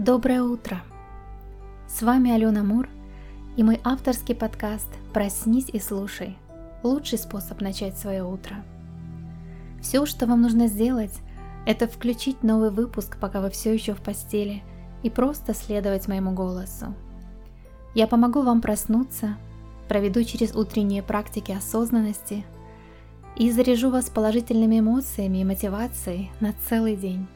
Доброе утро! С вами Алена Мур и мой авторский подкаст «Проснись и слушай» – лучший способ начать свое утро. Все, что вам нужно сделать, это включить новый выпуск, пока вы все еще в постели, и просто следовать моему голосу. Я помогу вам проснуться, проведу через утренние практики осознанности и заряжу вас положительными эмоциями и мотивацией на целый день.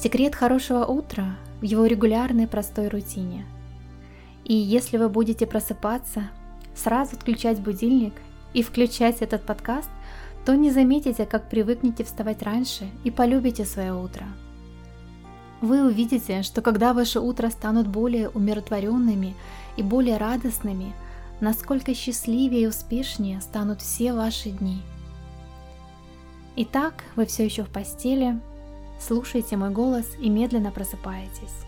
Секрет хорошего утра в его регулярной простой рутине. И если вы будете просыпаться, сразу отключать будильник и включать этот подкаст, то не заметите, как привыкнете вставать раньше и полюбите свое утро. Вы увидите, что когда ваши утра станут более умиротворенными и более радостными, насколько счастливее и успешнее станут все ваши дни. Итак, вы все еще в постели, слушайте мой голос и медленно просыпаетесь.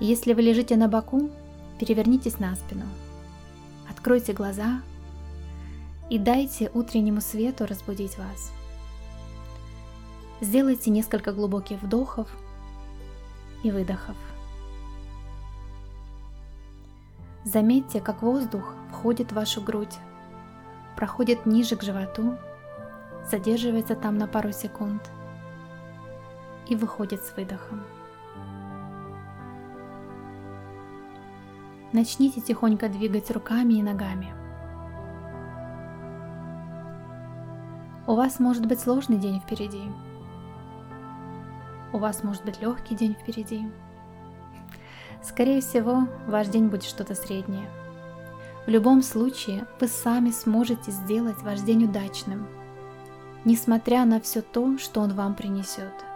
Если вы лежите на боку, перевернитесь на спину. Откройте глаза и дайте утреннему свету разбудить вас. Сделайте несколько глубоких вдохов и выдохов. Заметьте, как воздух входит в вашу грудь, проходит ниже к животу, задерживается там на пару секунд – и выходит с выдохом. Начните тихонько двигать руками и ногами. У вас может быть сложный день впереди. У вас может быть легкий день впереди. Скорее всего, ваш день будет что-то среднее. В любом случае, вы сами сможете сделать ваш день удачным, несмотря на все то, что он вам принесет –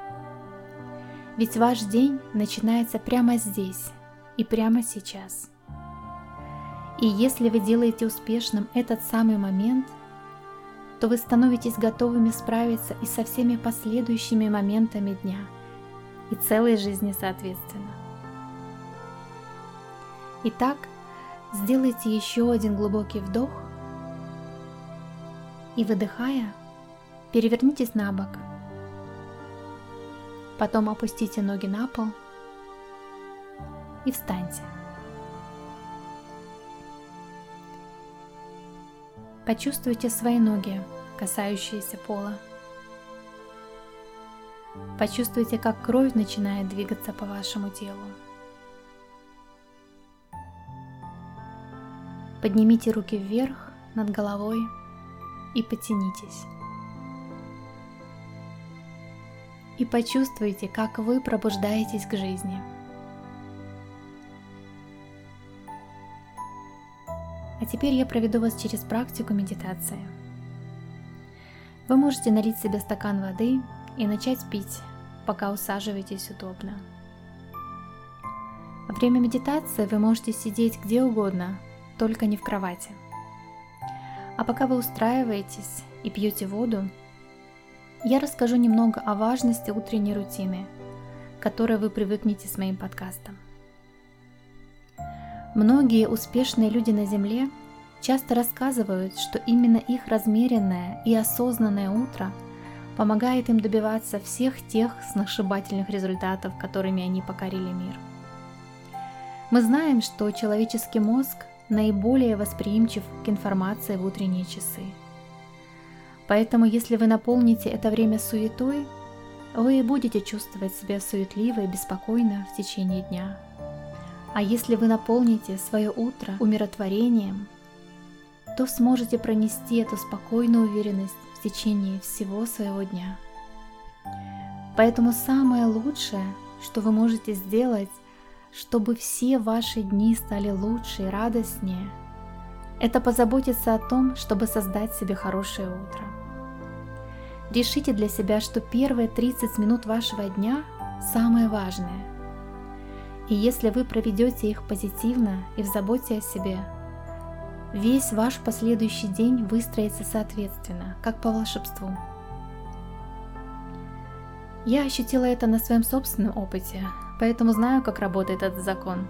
ведь ваш день начинается прямо здесь и прямо сейчас. И если вы делаете успешным этот самый момент, то вы становитесь готовыми справиться и со всеми последующими моментами дня и целой жизни соответственно. Итак, сделайте еще один глубокий вдох и выдыхая, перевернитесь на бок – Потом опустите ноги на пол и встаньте. Почувствуйте свои ноги, касающиеся пола. Почувствуйте, как кровь начинает двигаться по вашему телу. Поднимите руки вверх над головой и потянитесь. И почувствуйте, как вы пробуждаетесь к жизни. А теперь я проведу вас через практику медитации. Вы можете налить себе стакан воды и начать пить, пока усаживаетесь удобно. Во время медитации вы можете сидеть где угодно, только не в кровати. А пока вы устраиваетесь и пьете воду, я расскажу немного о важности утренней рутины, к которой вы привыкнете с моим подкастом. Многие успешные люди на Земле часто рассказывают, что именно их размеренное и осознанное утро помогает им добиваться всех тех сногсшибательных результатов, которыми они покорили мир. Мы знаем, что человеческий мозг наиболее восприимчив к информации в утренние часы – Поэтому если вы наполните это время суетой, вы будете чувствовать себя суетливо и беспокойно в течение дня. А если вы наполните свое утро умиротворением, то сможете пронести эту спокойную уверенность в течение всего своего дня. Поэтому самое лучшее, что вы можете сделать, чтобы все ваши дни стали лучше и радостнее, это позаботиться о том, чтобы создать себе хорошее утро. Решите для себя, что первые 30 минут вашего дня самое важное. И если вы проведете их позитивно и в заботе о себе, весь ваш последующий день выстроится соответственно, как по волшебству. Я ощутила это на своем собственном опыте, поэтому знаю, как работает этот закон.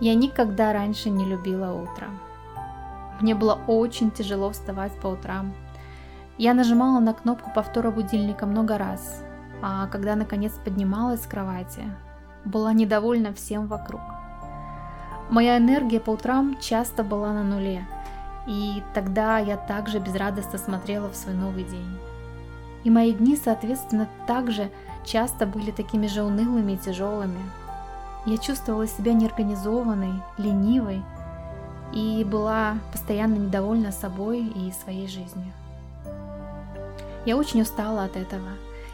Я никогда раньше не любила утро. Мне было очень тяжело вставать по утрам – я нажимала на кнопку повтора будильника много раз, а когда наконец поднималась с кровати, была недовольна всем вокруг. Моя энергия по утрам часто была на нуле, и тогда я также безрадостно смотрела в свой новый день. И мои дни, соответственно, также часто были такими же унылыми и тяжелыми. Я чувствовала себя неорганизованной, ленивой и была постоянно недовольна собой и своей жизнью. Я очень устала от этого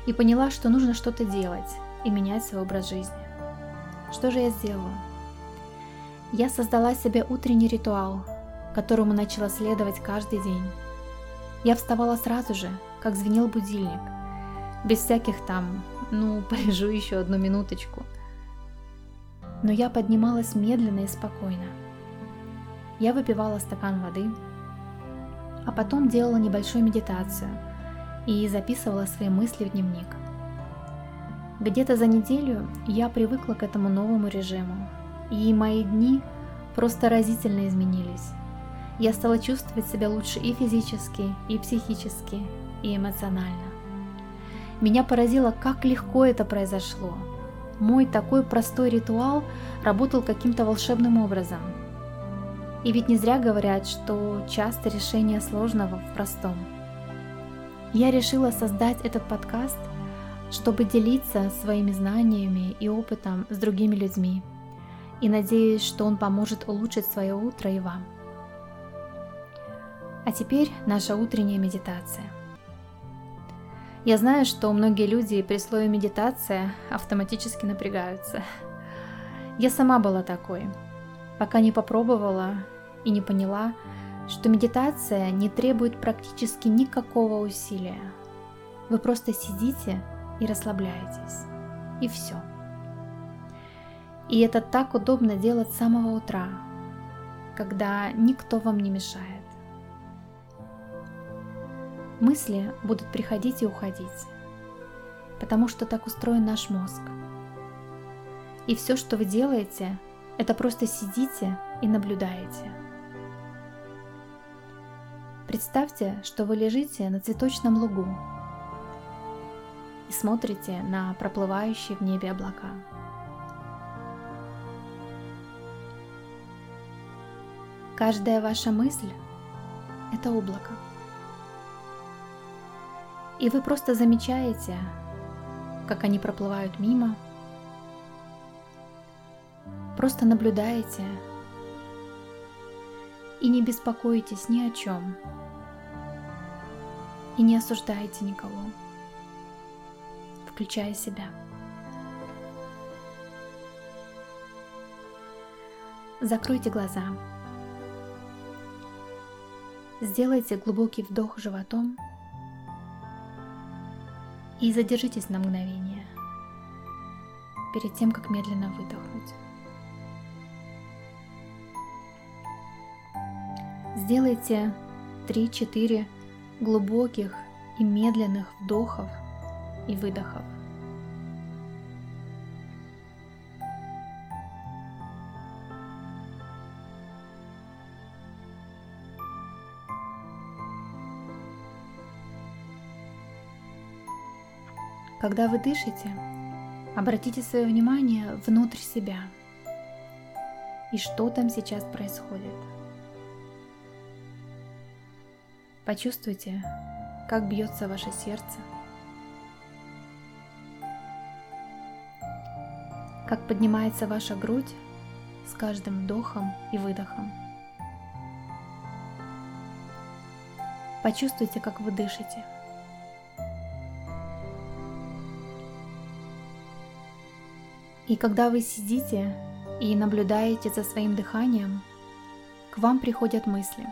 и поняла, что нужно что-то делать и менять свой образ жизни. Что же я сделала? Я создала себе утренний ритуал, которому начала следовать каждый день. Я вставала сразу же, как звенел будильник, без всяких там, ну, полежу еще одну минуточку. Но я поднималась медленно и спокойно. Я выпивала стакан воды, а потом делала небольшую медитацию и записывала свои мысли в дневник. Где-то за неделю я привыкла к этому новому режиму, и мои дни просто разительно изменились. Я стала чувствовать себя лучше и физически, и психически, и эмоционально. Меня поразило, как легко это произошло. Мой такой простой ритуал работал каким-то волшебным образом. И ведь не зря говорят, что часто решение сложного в простом. Я решила создать этот подкаст, чтобы делиться своими знаниями и опытом с другими людьми. И надеюсь, что он поможет улучшить свое утро и вам. А теперь наша утренняя медитация. Я знаю, что многие люди при слове медитация автоматически напрягаются. Я сама была такой, пока не попробовала и не поняла, что медитация не требует практически никакого усилия. Вы просто сидите и расслабляетесь. И все. И это так удобно делать с самого утра, когда никто вам не мешает. Мысли будут приходить и уходить, потому что так устроен наш мозг. И все, что вы делаете, это просто сидите и наблюдаете. Представьте, что вы лежите на цветочном лугу и смотрите на проплывающие в небе облака. Каждая ваша мысль – это облако – и вы просто замечаете, как они проплывают мимо. Просто наблюдаете и не беспокоитесь ни о чем. И не осуждаете никого, включая себя. Закройте глаза. Сделайте глубокий вдох животом – и задержитесь на мгновение перед тем, как медленно выдохнуть. Сделайте 3-4 глубоких и медленных вдохов и выдохов. Когда вы дышите, обратите свое внимание внутрь себя. И что там сейчас происходит. Почувствуйте, как бьется ваше сердце, как поднимается ваша грудь с каждым вдохом и выдохом. Почувствуйте, как вы дышите – И когда вы сидите и наблюдаете за своим дыханием, к вам приходят мысли.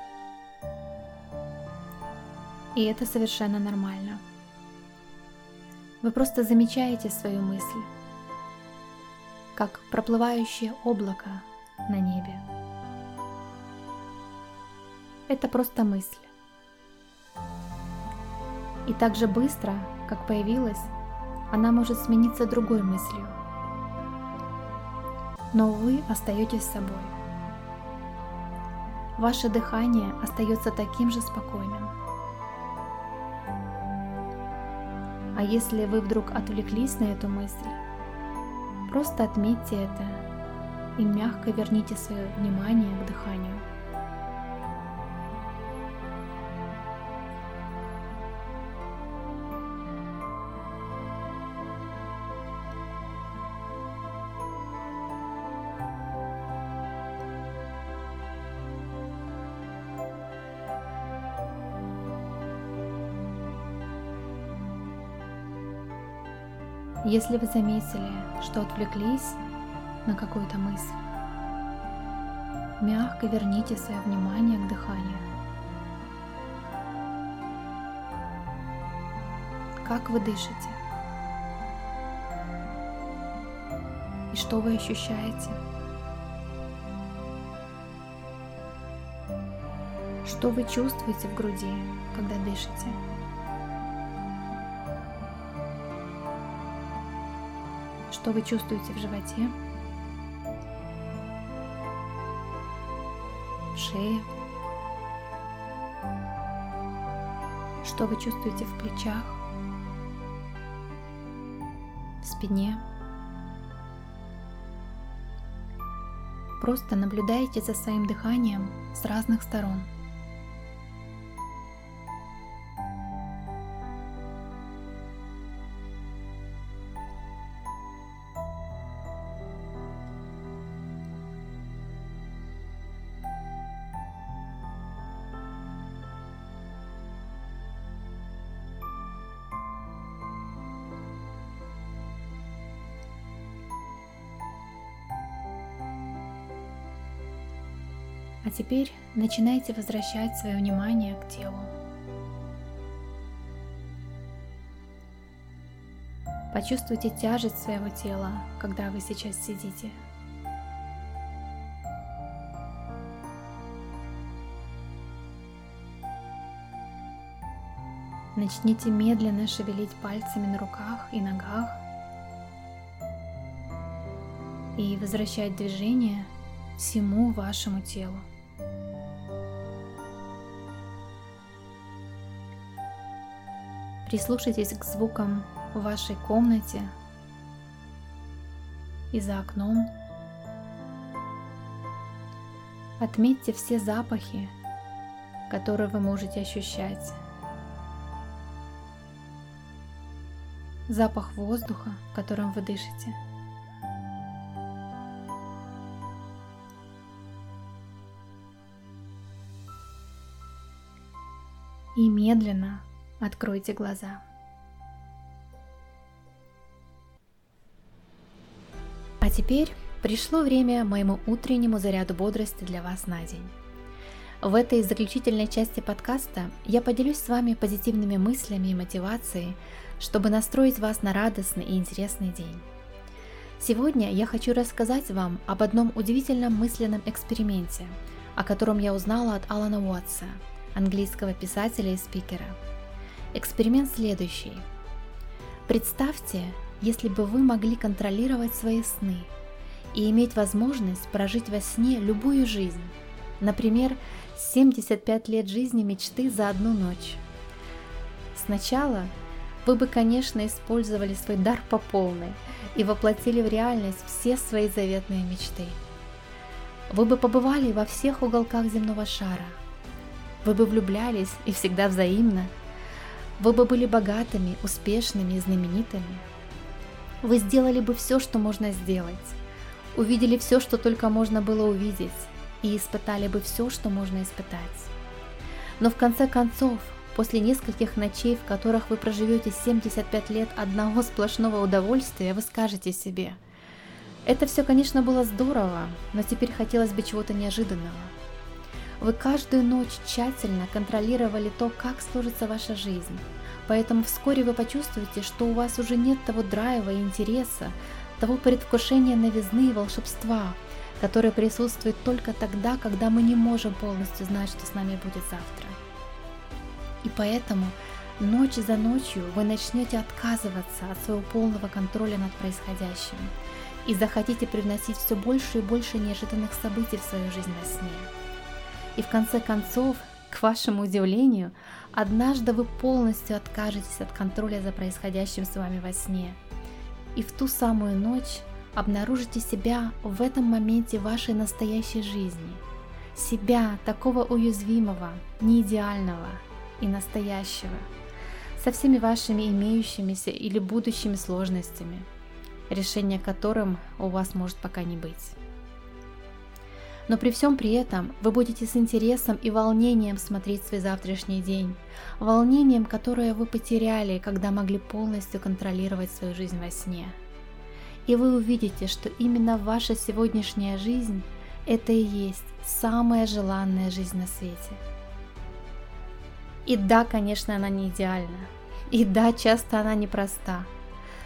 И это совершенно нормально. Вы просто замечаете свою мысль, как проплывающее облако на небе. Это просто мысль. И так же быстро, как появилась, она может смениться другой мыслью – но вы остаетесь собой. Ваше дыхание остается таким же спокойным. А если вы вдруг отвлеклись на эту мысль, просто отметьте это и мягко верните свое внимание к дыханию. Если вы заметили, что отвлеклись на какую-то мысль, мягко верните свое внимание к дыханию. Как вы дышите? И что вы ощущаете? Что вы чувствуете в груди, когда дышите? Что вы чувствуете в животе? В шее? Что вы чувствуете в плечах? В спине? Просто наблюдайте за своим дыханием с разных сторон – А теперь начинайте возвращать свое внимание к телу. Почувствуйте тяжесть своего тела, когда вы сейчас сидите. Начните медленно шевелить пальцами на руках и ногах и возвращать движение всему вашему телу. Прислушайтесь к звукам в вашей комнате и за окном. Отметьте все запахи, которые вы можете ощущать. Запах воздуха, которым вы дышите. И медленно Откройте глаза. А теперь пришло время моему утреннему заряду бодрости для вас на день. В этой заключительной части подкаста я поделюсь с вами позитивными мыслями и мотивацией, чтобы настроить вас на радостный и интересный день. Сегодня я хочу рассказать вам об одном удивительном мысленном эксперименте, о котором я узнала от Алана Уотса, английского писателя и спикера – Эксперимент следующий. Представьте, если бы вы могли контролировать свои сны и иметь возможность прожить во сне любую жизнь, например, 75 лет жизни мечты за одну ночь. Сначала вы бы, конечно, использовали свой дар по полной и воплотили в реальность все свои заветные мечты. Вы бы побывали во всех уголках земного шара. Вы бы влюблялись и всегда взаимно – вы бы были богатыми, успешными и знаменитыми. Вы сделали бы все, что можно сделать, увидели все, что только можно было увидеть, и испытали бы все, что можно испытать. Но в конце концов, после нескольких ночей, в которых вы проживете 75 лет одного сплошного удовольствия, вы скажете себе, это все, конечно, было здорово, но теперь хотелось бы чего-то неожиданного. Вы каждую ночь тщательно контролировали то, как сложится ваша жизнь. Поэтому вскоре вы почувствуете, что у вас уже нет того драйва и интереса, того предвкушения новизны и волшебства, которое присутствует только тогда, когда мы не можем полностью знать, что с нами будет завтра. И поэтому ночь за ночью вы начнете отказываться от своего полного контроля над происходящим и захотите привносить все больше и больше неожиданных событий в свою жизнь во сне. И в конце концов, К вашему удивлению, однажды вы полностью откажетесь от контроля за происходящим с вами во сне. И в ту самую ночь обнаружите себя в этом моменте вашей настоящей жизни. Себя такого уязвимого, неидеального и настоящего, со всеми вашими имеющимися или будущими сложностями, решение которым у вас может пока не быть. Но при всем при этом вы будете с интересом и волнением смотреть свой завтрашний день, волнением, которое вы потеряли, когда могли полностью контролировать свою жизнь во сне. И вы увидите, что именно ваша сегодняшняя жизнь – это и есть самая желанная жизнь на свете. И да, конечно, она не идеальна. И да, часто она непроста.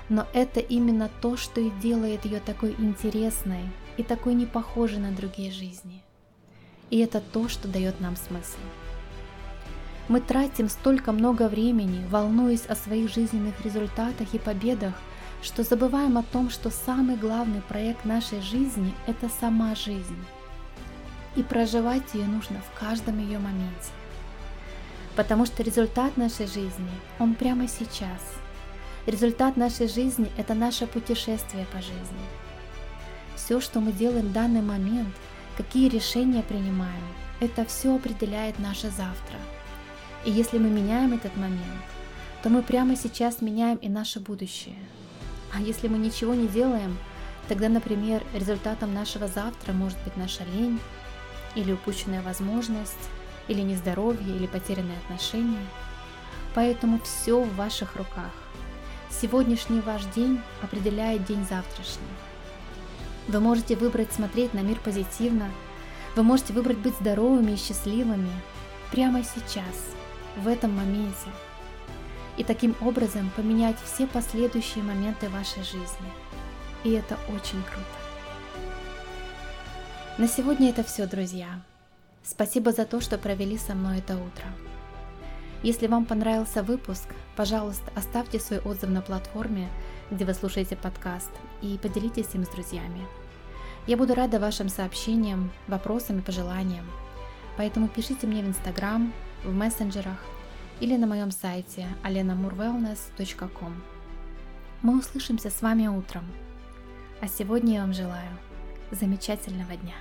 Но это именно то, что и делает ее такой интересной, и такой не похожий на другие жизни. И это то, что дает нам смысл. Мы тратим столько много времени, волнуясь о своих жизненных результатах и победах, что забываем о том, что самый главный проект нашей жизни – это сама жизнь. И проживать ее нужно в каждом ее моменте. Потому что результат нашей жизни, он прямо сейчас. Результат нашей жизни – это наше путешествие по жизни – все, что мы делаем в данный момент, какие решения принимаем, это все определяет наше завтра. И если мы меняем этот момент, то мы прямо сейчас меняем и наше будущее. А если мы ничего не делаем, тогда, например, результатом нашего завтра может быть наша лень, или упущенная возможность, или нездоровье, или потерянные отношения. Поэтому все в ваших руках. Сегодняшний ваш день определяет день завтрашний. Вы можете выбрать смотреть на мир позитивно. Вы можете выбрать быть здоровыми и счастливыми прямо сейчас, в этом моменте. И таким образом поменять все последующие моменты вашей жизни. И это очень круто. На сегодня это все, друзья. Спасибо за то, что провели со мной это утро. Если вам понравился выпуск, пожалуйста, оставьте свой отзыв на платформе, где вы слушаете подкаст, и поделитесь им с друзьями. Я буду рада вашим сообщениям, вопросам и пожеланиям. Поэтому пишите мне в Инстаграм, в мессенджерах или на моем сайте alenamurwellness.com. Мы услышимся с вами утром. А сегодня я вам желаю замечательного дня.